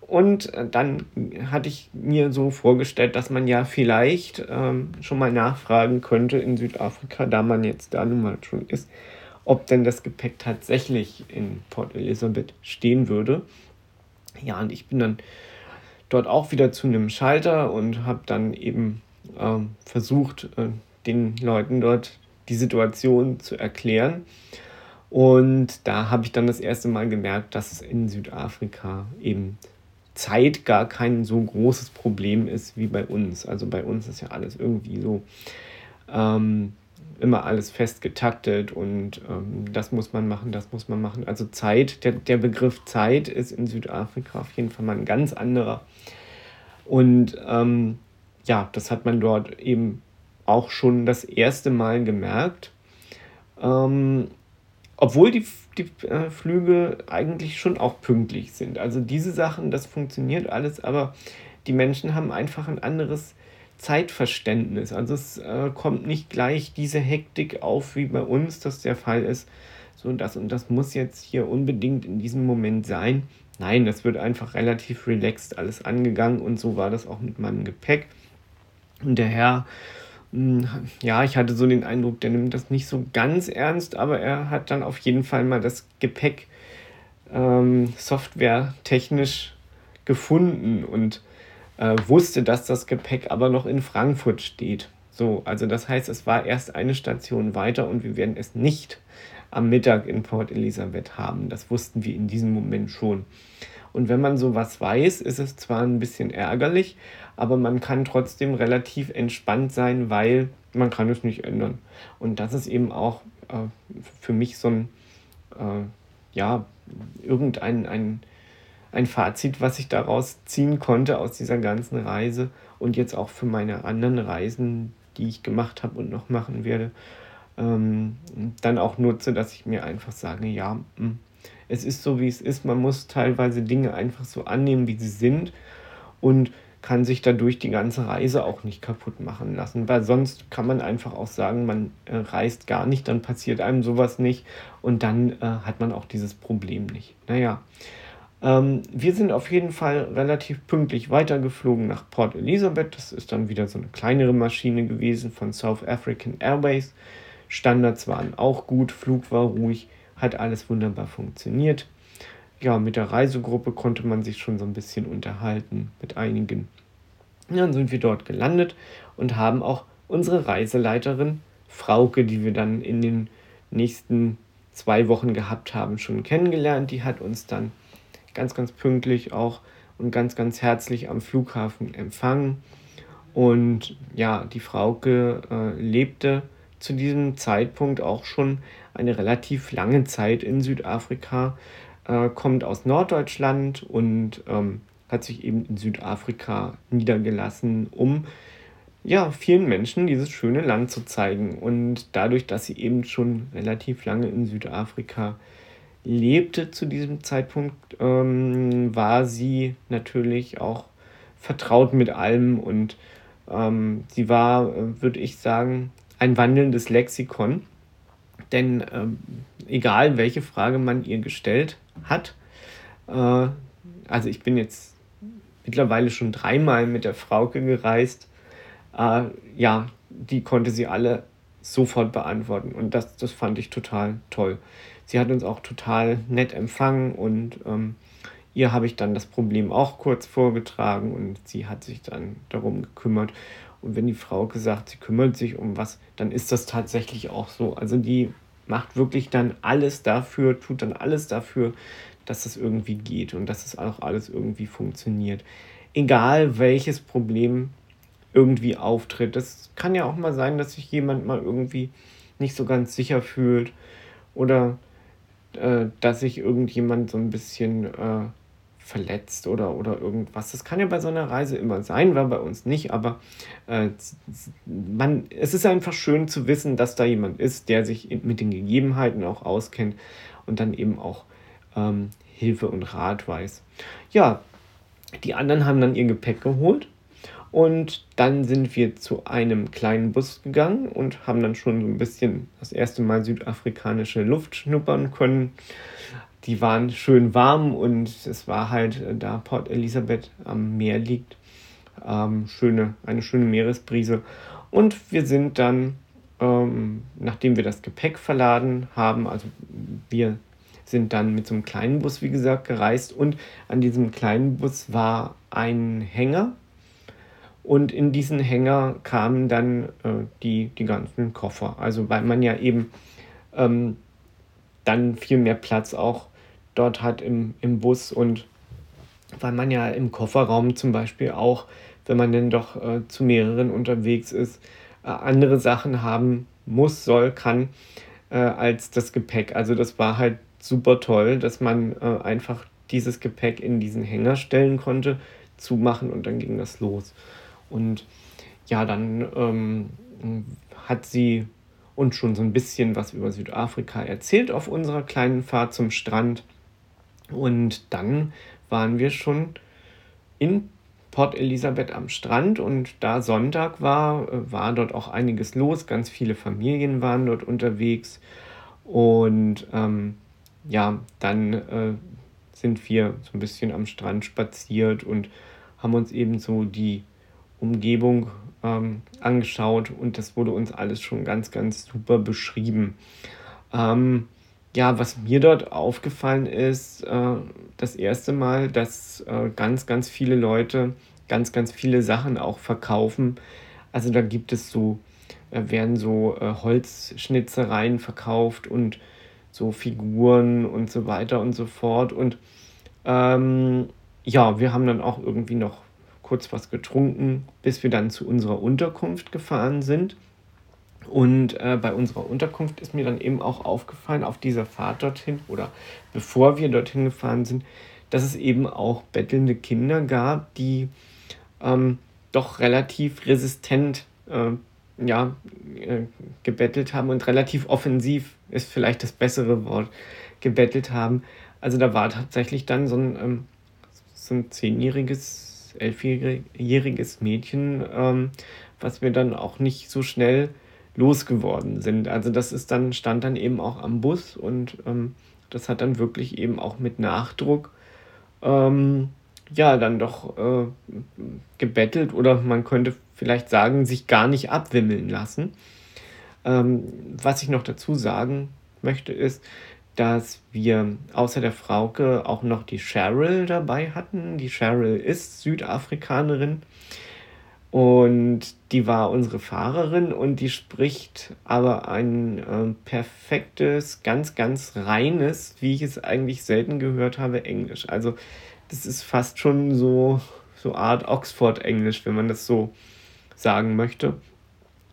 Und äh, dann hatte ich mir so vorgestellt, dass man ja vielleicht ähm, schon mal nachfragen könnte in Südafrika, da man jetzt da nun mal schon ist, ob denn das Gepäck tatsächlich in Port Elizabeth stehen würde. Ja, und ich bin dann dort auch wieder zu einem Schalter und habe dann eben ähm, versucht, äh, den Leuten dort die Situation zu erklären. Und da habe ich dann das erste Mal gemerkt, dass es in Südafrika eben Zeit gar kein so großes Problem ist wie bei uns. Also bei uns ist ja alles irgendwie so ähm, immer alles fest getaktet und ähm, das muss man machen, das muss man machen. Also Zeit, der, der Begriff Zeit ist in Südafrika auf jeden Fall mal ein ganz anderer. Und ähm, ja, das hat man dort eben auch schon das erste Mal gemerkt. Ähm, obwohl die, die äh, Flüge eigentlich schon auch pünktlich sind. Also diese Sachen, das funktioniert alles, aber die Menschen haben einfach ein anderes Zeitverständnis. Also es äh, kommt nicht gleich diese Hektik auf, wie bei uns das der Fall ist. So das und das muss jetzt hier unbedingt in diesem Moment sein. Nein, das wird einfach relativ relaxed alles angegangen und so war das auch mit meinem Gepäck. Und der Herr ja, ich hatte so den Eindruck, der nimmt das nicht so ganz ernst, aber er hat dann auf jeden Fall mal das Gepäck ähm, softwaretechnisch gefunden und äh, wusste, dass das Gepäck aber noch in Frankfurt steht. So, also das heißt, es war erst eine Station weiter und wir werden es nicht am Mittag in Port Elizabeth haben. Das wussten wir in diesem Moment schon. Und wenn man sowas weiß, ist es zwar ein bisschen ärgerlich, aber man kann trotzdem relativ entspannt sein, weil man kann es nicht ändern. Und das ist eben auch äh, für mich so ein, äh, ja, irgendein ein, ein Fazit, was ich daraus ziehen konnte aus dieser ganzen Reise und jetzt auch für meine anderen Reisen, die ich gemacht habe und noch machen werde, ähm, dann auch nutze, dass ich mir einfach sage, ja, mh, hm, es ist so, wie es ist. Man muss teilweise Dinge einfach so annehmen, wie sie sind. Und kann sich dadurch die ganze Reise auch nicht kaputt machen lassen, weil sonst kann man einfach auch sagen, man äh, reist gar nicht, dann passiert einem sowas nicht und dann äh, hat man auch dieses Problem nicht. Naja, ähm, wir sind auf jeden Fall relativ pünktlich weitergeflogen nach Port Elizabeth. Das ist dann wieder so eine kleinere Maschine gewesen von South African Airways. Standards waren auch gut, Flug war ruhig, hat alles wunderbar funktioniert ja, mit der Reisegruppe konnte man sich schon so ein bisschen unterhalten mit einigen. dann sind wir dort gelandet und haben auch unsere Reiseleiterin Frauke, die wir dann in den nächsten zwei Wochen gehabt haben, schon kennengelernt. Die hat uns dann ganz, ganz pünktlich auch und ganz, ganz herzlich am Flughafen empfangen. Und ja, die Frauke äh, lebte zu diesem Zeitpunkt auch schon eine relativ lange Zeit in Südafrika, äh, kommt aus Norddeutschland und ähm, hat sich eben in Südafrika niedergelassen, um ja, vielen Menschen dieses schöne Land zu zeigen. Und dadurch, dass sie eben schon relativ lange in Südafrika lebte zu diesem Zeitpunkt, ähm, war sie natürlich auch vertraut mit allem und ähm, sie war, äh, würde ich sagen, ein wandelndes Lexikon. Denn ähm, egal welche Frage man ihr gestellt hat. Äh, also ich bin jetzt mittlerweile schon dreimal mit der Frauke gereist. Äh, ja, die konnte sie alle sofort beantworten und das, das fand ich total toll. Sie hat uns auch total nett empfangen und ähm, ihr habe ich dann das Problem auch kurz vorgetragen und sie hat sich dann darum gekümmert. Und wenn die Frau gesagt, sie kümmert sich um was, dann ist das tatsächlich auch so. Also die macht wirklich dann alles dafür, tut dann alles dafür, dass es irgendwie geht und dass es auch alles irgendwie funktioniert. Egal welches Problem irgendwie auftritt. Das kann ja auch mal sein, dass sich jemand mal irgendwie nicht so ganz sicher fühlt oder äh, dass sich irgendjemand so ein bisschen äh, verletzt oder, oder irgendwas. Das kann ja bei so einer Reise immer sein, war bei uns nicht, aber äh, man, es ist einfach schön zu wissen, dass da jemand ist, der sich mit den Gegebenheiten auch auskennt und dann eben auch ähm, Hilfe und Rat weiß. Ja, die anderen haben dann ihr Gepäck geholt und dann sind wir zu einem kleinen Bus gegangen und haben dann schon so ein bisschen das erste Mal südafrikanische Luft schnuppern können die waren schön warm und es war halt, äh, da Port Elizabeth am Meer liegt, ähm, schöne, eine schöne Meeresbrise. Und wir sind dann, ähm, nachdem wir das Gepäck verladen haben, also wir sind dann mit so einem kleinen Bus, wie gesagt, gereist und an diesem kleinen Bus war ein Hänger und in diesen Hänger kamen dann äh, die, die ganzen Koffer. Also weil man ja eben ähm, dann viel mehr Platz auch dort hat im, im Bus und weil man ja im Kofferraum zum Beispiel auch, wenn man denn doch äh, zu mehreren unterwegs ist, äh, andere Sachen haben muss, soll, kann äh, als das Gepäck. Also das war halt super toll, dass man äh, einfach dieses Gepäck in diesen Hänger stellen konnte, zumachen und dann ging das los. Und ja, dann ähm, hat sie uns schon so ein bisschen was über Südafrika erzählt auf unserer kleinen Fahrt zum Strand. Und dann waren wir schon in Port Elisabeth am Strand und da Sonntag war, äh, war dort auch einiges los. Ganz viele Familien waren dort unterwegs. Und ähm, ja, dann äh, sind wir so ein bisschen am Strand spaziert und haben uns eben so die Umgebung ähm, angeschaut und das wurde uns alles schon ganz, ganz super beschrieben. Ähm, ja, was mir dort aufgefallen ist, äh, das erste Mal, dass äh, ganz, ganz viele Leute ganz, ganz viele Sachen auch verkaufen. Also da gibt es so, äh, werden so äh, Holzschnitzereien verkauft und so Figuren und so weiter und so fort. Und ähm, ja, wir haben dann auch irgendwie noch kurz was getrunken, bis wir dann zu unserer Unterkunft gefahren sind. Und äh, bei unserer Unterkunft ist mir dann eben auch aufgefallen, auf dieser Fahrt dorthin oder bevor wir dorthin gefahren sind, dass es eben auch bettelnde Kinder gab, die ähm, doch relativ resistent äh, ja, äh, gebettelt haben und relativ offensiv ist vielleicht das bessere Wort, gebettelt haben. Also da war tatsächlich dann so ein, ähm, so ein zehnjähriges, elfjähriges Mädchen, ähm, was wir dann auch nicht so schnell losgeworden sind. Also das ist dann, stand dann eben auch am Bus und ähm, das hat dann wirklich eben auch mit Nachdruck ähm, ja dann doch äh, gebettelt oder man könnte vielleicht sagen, sich gar nicht abwimmeln lassen. Ähm, was ich noch dazu sagen möchte, ist, dass wir außer der Frauke auch noch die Cheryl dabei hatten. Die Cheryl ist Südafrikanerin und die war unsere Fahrerin und die spricht aber ein äh, perfektes, ganz, ganz reines, wie ich es eigentlich selten gehört habe, Englisch. Also das ist fast schon so, so Art Oxford-Englisch, wenn man das so sagen möchte.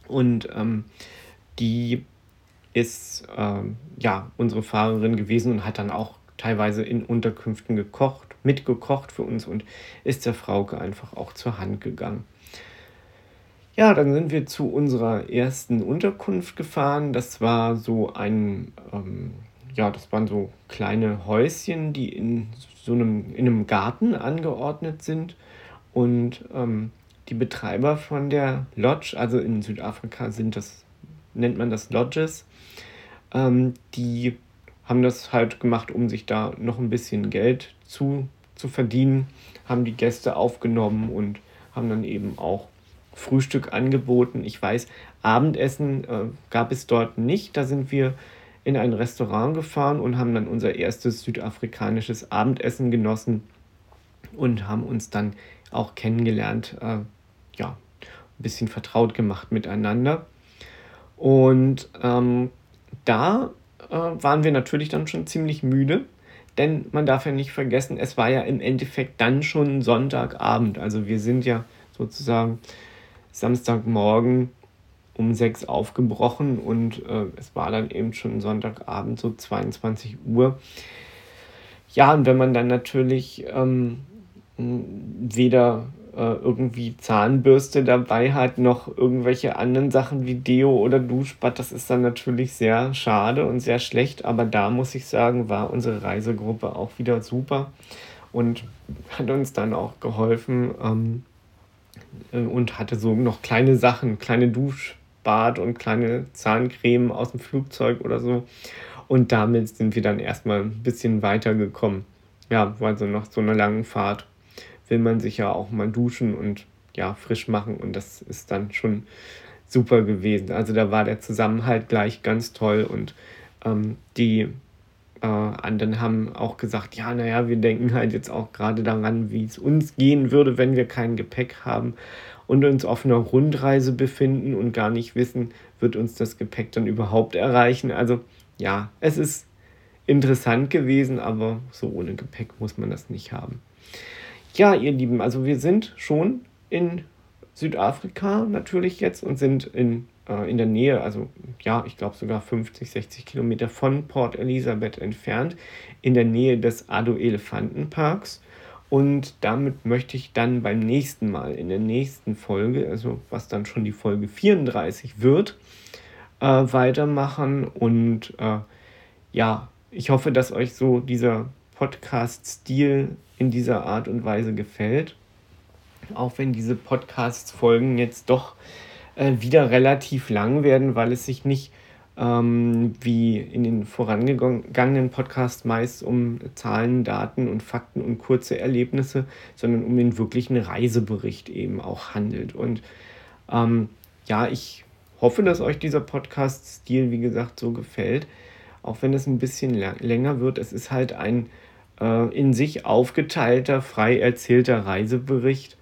Und ähm, die ist ähm, ja unsere Fahrerin gewesen und hat dann auch teilweise in Unterkünften gekocht, mitgekocht für uns und ist der Frauke einfach auch zur Hand gegangen. Ja, dann sind wir zu unserer ersten Unterkunft gefahren. Das war so ein, ähm, ja, das waren so kleine Häuschen, die in so einem, in einem Garten angeordnet sind. Und ähm, die Betreiber von der Lodge, also in Südafrika sind das, nennt man das Lodges, ähm, die haben das halt gemacht, um sich da noch ein bisschen Geld zu, zu verdienen, haben die Gäste aufgenommen und haben dann eben auch Frühstück angeboten. Ich weiß, Abendessen äh, gab es dort nicht. Da sind wir in ein Restaurant gefahren und haben dann unser erstes südafrikanisches Abendessen genossen und haben uns dann auch kennengelernt, äh, ja, ein bisschen vertraut gemacht miteinander. Und ähm, da äh, waren wir natürlich dann schon ziemlich müde, denn man darf ja nicht vergessen, es war ja im Endeffekt dann schon Sonntagabend. Also wir sind ja sozusagen Samstagmorgen um sechs aufgebrochen und äh, es war dann eben schon Sonntagabend, so 22 Uhr. Ja, und wenn man dann natürlich ähm, weder äh, irgendwie Zahnbürste dabei hat, noch irgendwelche anderen Sachen wie Deo oder Duschbad, das ist dann natürlich sehr schade und sehr schlecht. Aber da muss ich sagen, war unsere Reisegruppe auch wieder super und hat uns dann auch geholfen ähm, äh, und hatte so noch kleine Sachen, kleine Dusch Bad und kleine Zahncreme aus dem Flugzeug oder so. Und damit sind wir dann erstmal ein bisschen weitergekommen. Ja, weil so nach so einer langen Fahrt will man sich ja auch mal duschen und ja, frisch machen. Und das ist dann schon super gewesen. Also da war der Zusammenhalt gleich ganz toll und ähm, die äh, anderen haben auch gesagt, ja, naja, wir denken halt jetzt auch gerade daran, wie es uns gehen würde, wenn wir kein Gepäck haben und uns auf einer Rundreise befinden und gar nicht wissen, wird uns das Gepäck dann überhaupt erreichen. Also ja, es ist interessant gewesen, aber so ohne Gepäck muss man das nicht haben. ja, ihr Lieben, also wir sind schon in Südafrika natürlich jetzt und sind in, äh, in der Nähe, also ja, ich glaube sogar 50, 60 Kilometer von Port Elizabeth entfernt, in der Nähe des Ado-Elefantenparks. Und damit möchte ich dann beim nächsten Mal, in der nächsten Folge, also was dann schon die Folge 34 wird, äh, weitermachen. Und äh, ja, ich hoffe, dass euch so dieser Podcast-Stil in dieser Art und Weise gefällt. Auch wenn diese Podcast-Folgen jetzt doch äh, wieder relativ lang werden, weil es sich nicht ähm, wie in den vorangegangenen Podcasts meist um Zahlen, Daten und Fakten und kurze Erlebnisse, sondern um den wirklichen Reisebericht eben auch handelt. Und ähm, ja, ich hoffe, dass euch dieser Podcast-Stil, wie gesagt, so gefällt. Auch wenn es ein bisschen länger wird. Es ist halt ein äh, in sich aufgeteilter, frei erzählter Reisebericht,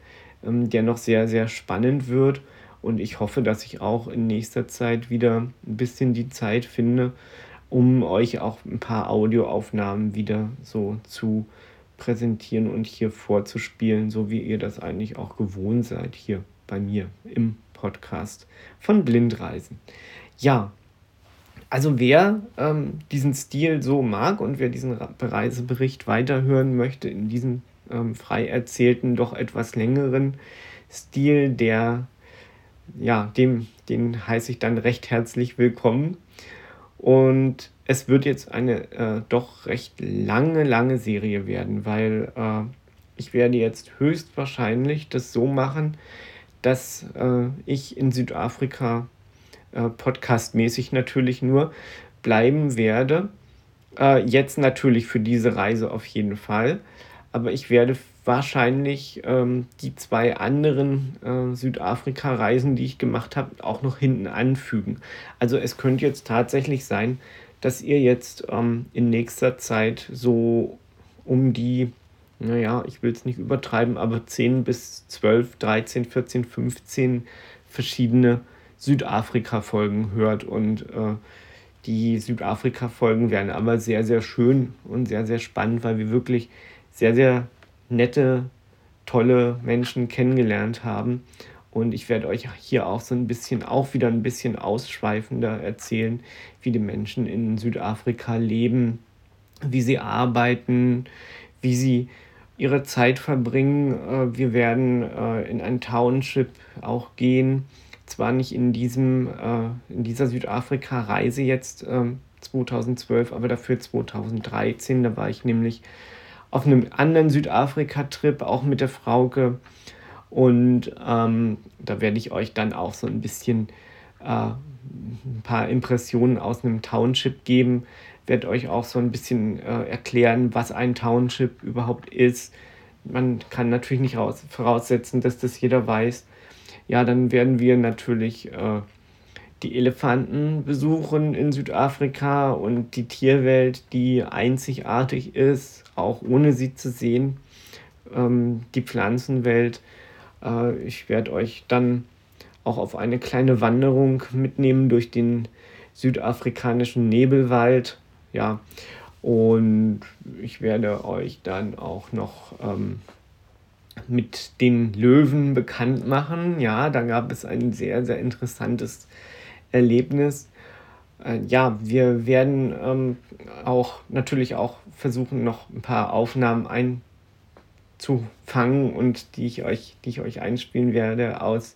ähm, der noch sehr, sehr spannend wird. Und ich hoffe, dass ich auch in nächster Zeit wieder ein bisschen die Zeit finde, um euch auch ein paar Audioaufnahmen wieder so zu präsentieren und hier vorzuspielen, so wie ihr das eigentlich auch gewohnt seid hier bei mir im Podcast von Blindreisen. Ja, also wer ähm, diesen Stil so mag und wer diesen Reisebericht weiterhören möchte in diesem ähm, frei erzählten, doch etwas längeren Stil, der ja, dem, den heiße ich dann recht herzlich willkommen. Und es wird jetzt eine äh, doch recht lange, lange Serie werden, weil äh, ich werde jetzt höchstwahrscheinlich das so machen, dass äh, ich in Südafrika äh, podcastmäßig natürlich nur bleiben werde. Äh, jetzt natürlich für diese Reise auf jeden Fall. Aber ich werde wahrscheinlich ähm, die zwei anderen äh, Südafrika-Reisen, die ich gemacht habe, auch noch hinten anfügen. Also es könnte jetzt tatsächlich sein, dass ihr jetzt ähm, in nächster Zeit so um die, naja, ich will es nicht übertreiben, aber 10 bis 12, 13, 14, 15 verschiedene Südafrika-Folgen hört. Und äh, die Südafrika-Folgen werden aber sehr, sehr schön und sehr, sehr spannend, weil wir wirklich sehr, sehr nette, tolle Menschen kennengelernt haben. Und ich werde euch hier auch so ein bisschen, auch wieder ein bisschen ausschweifender erzählen, wie die Menschen in Südafrika leben, wie sie arbeiten, wie sie ihre Zeit verbringen. Äh, wir werden äh, in ein Township auch gehen. Zwar nicht in, diesem, äh, in dieser Südafrika-Reise jetzt 2012, ähm, aber dafür 2013. Da war ich nämlich auf einem anderen Südafrika-Trip, auch mit der Frauke. Und ähm, da werde ich euch dann auch so ein bisschen äh, ein paar Impressionen aus einem Township geben. Werde euch auch so ein bisschen äh, erklären, was ein Township überhaupt ist. Man kann natürlich nicht raus, voraussetzen, dass das jeder weiß. Ja, dann werden wir natürlich äh, die Elefanten besuchen in Südafrika und die Tierwelt, die einzigartig ist, auch ohne sie zu sehen. Ähm, die Pflanzenwelt. Äh, ich werde euch dann auch auf eine kleine Wanderung mitnehmen durch den südafrikanischen Nebelwald. Ja, und ich werde euch dann auch noch ähm, mit den Löwen bekannt machen. Ja, da gab es ein sehr, sehr interessantes Erlebnis. Äh, ja, wir werden ähm, auch natürlich auch versuchen, noch ein paar Aufnahmen einzufangen und die ich euch, die ich euch einspielen werde aus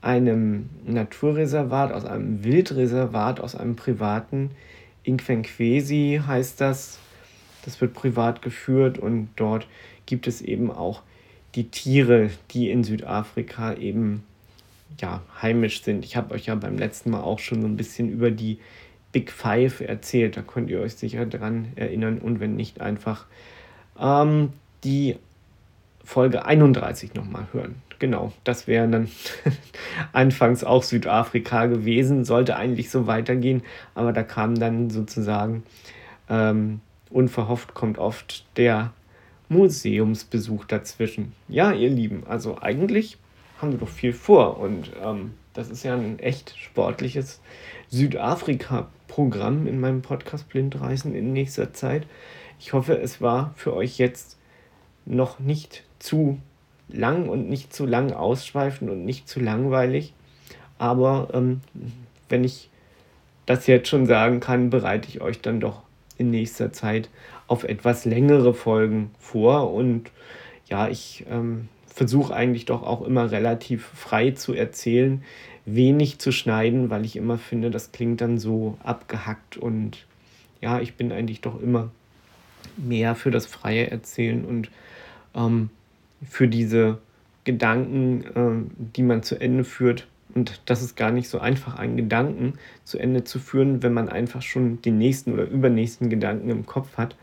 einem Naturreservat, aus einem Wildreservat, aus einem privaten Inkwenkwesi heißt das. Das wird privat geführt und dort gibt es eben auch die Tiere, die in Südafrika eben ja, heimisch sind. Ich habe euch ja beim letzten Mal auch schon so ein bisschen über die Big Five erzählt. Da könnt ihr euch sicher dran erinnern und wenn nicht, einfach ähm, die Folge 31 nochmal hören. Genau, das wäre dann anfangs auch Südafrika gewesen, sollte eigentlich so weitergehen, aber da kam dann sozusagen ähm, unverhofft kommt oft der Museumsbesuch dazwischen. Ja, ihr Lieben, also eigentlich haben wir doch viel vor. Und ähm, das ist ja ein echt sportliches Südafrika-Programm in meinem Podcast Blindreisen in nächster Zeit. Ich hoffe, es war für euch jetzt noch nicht zu lang und nicht zu lang ausschweifend und nicht zu langweilig. Aber ähm, wenn ich das jetzt schon sagen kann, bereite ich euch dann doch in nächster Zeit auf etwas längere Folgen vor. Und ja, ich ähm, versuche eigentlich doch auch immer relativ frei zu erzählen, wenig zu schneiden, weil ich immer finde, das klingt dann so abgehackt und ja, ich bin eigentlich doch immer mehr für das freie Erzählen und ähm, für diese Gedanken, äh, die man zu Ende führt. Und das ist gar nicht so einfach, einen Gedanken zu Ende zu führen, wenn man einfach schon den nächsten oder übernächsten Gedanken im Kopf hat.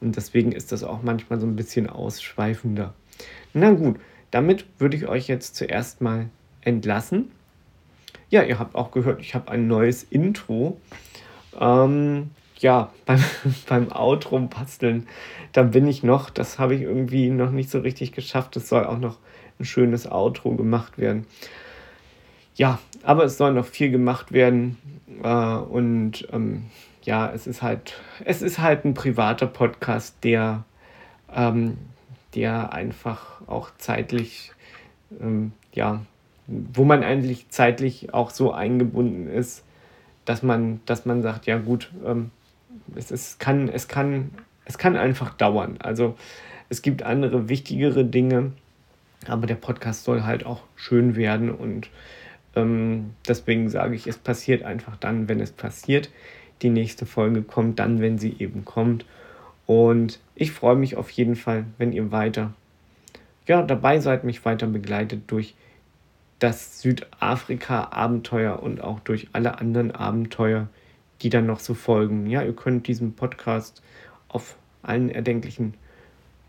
Und deswegen ist das auch manchmal so ein bisschen ausschweifender. Na gut, damit würde ich euch jetzt zuerst mal entlassen. Ja, ihr habt auch gehört, ich habe ein neues Intro. Ähm, ja, beim, beim Outro basteln, da bin ich noch. Das habe ich irgendwie noch nicht so richtig geschafft. Es soll auch noch ein schönes Outro gemacht werden. Ja, aber es soll noch viel gemacht werden. Äh, und ähm, ja, es ist halt, es ist halt ein privater Podcast, der, ähm, der einfach auch zeitlich, ähm, ja, wo man eigentlich zeitlich auch so eingebunden ist, dass man, dass man sagt, ja gut, ähm, es, es, kann, es, kann, es kann einfach dauern. Also es gibt andere wichtigere Dinge, aber der Podcast soll halt auch schön werden und ähm, deswegen sage ich, es passiert einfach dann, wenn es passiert. Die nächste Folge kommt dann, wenn sie eben kommt. Und ich freue mich auf jeden Fall, wenn ihr weiter ja, dabei seid, mich weiter begleitet durch das Südafrika-Abenteuer und auch durch alle anderen Abenteuer, die dann noch so folgen. Ja, ihr könnt diesen Podcast auf allen erdenklichen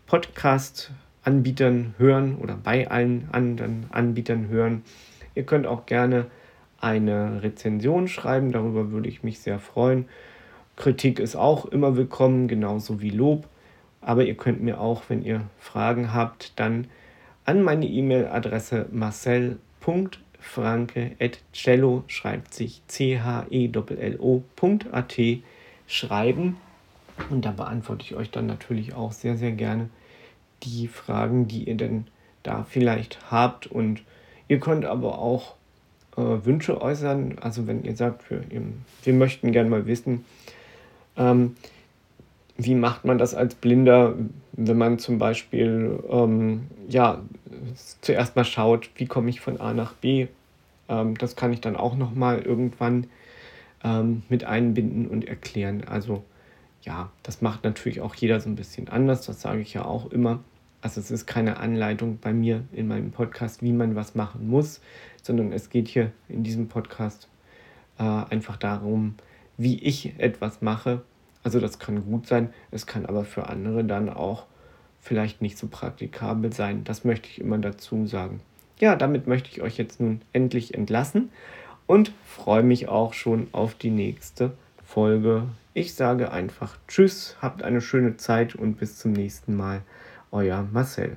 Podcast-Anbietern hören oder bei allen anderen Anbietern hören. Ihr könnt auch gerne eine Rezension schreiben, darüber würde ich mich sehr freuen. Kritik ist auch immer willkommen, genauso wie Lob. Aber ihr könnt mir auch, wenn ihr Fragen habt, dann an meine E-Mail-Adresse marcel.com franke.cello schreibt sich c-h-e-l-l-o.at schreiben. Und da beantworte ich euch dann natürlich auch sehr, sehr gerne die Fragen, die ihr denn da vielleicht habt. Und ihr könnt aber auch äh, Wünsche äußern. Also wenn ihr sagt, wir, wir möchten gerne mal wissen, ähm, wie macht man das als Blinder, wenn man zum Beispiel ähm, ja, zuerst mal schaut, wie komme ich von A nach B. Ähm, das kann ich dann auch nochmal irgendwann ähm, mit einbinden und erklären. Also ja, das macht natürlich auch jeder so ein bisschen anders, das sage ich ja auch immer. Also es ist keine Anleitung bei mir in meinem Podcast, wie man was machen muss, sondern es geht hier in diesem Podcast äh, einfach darum, wie ich etwas mache also das kann gut sein, es kann aber für andere dann auch vielleicht nicht so praktikabel sein. Das möchte ich immer dazu sagen. Ja, damit möchte ich euch jetzt nun endlich entlassen und freue mich auch schon auf die nächste Folge. Ich sage einfach Tschüss, habt eine schöne Zeit und bis zum nächsten Mal. Euer Marcel.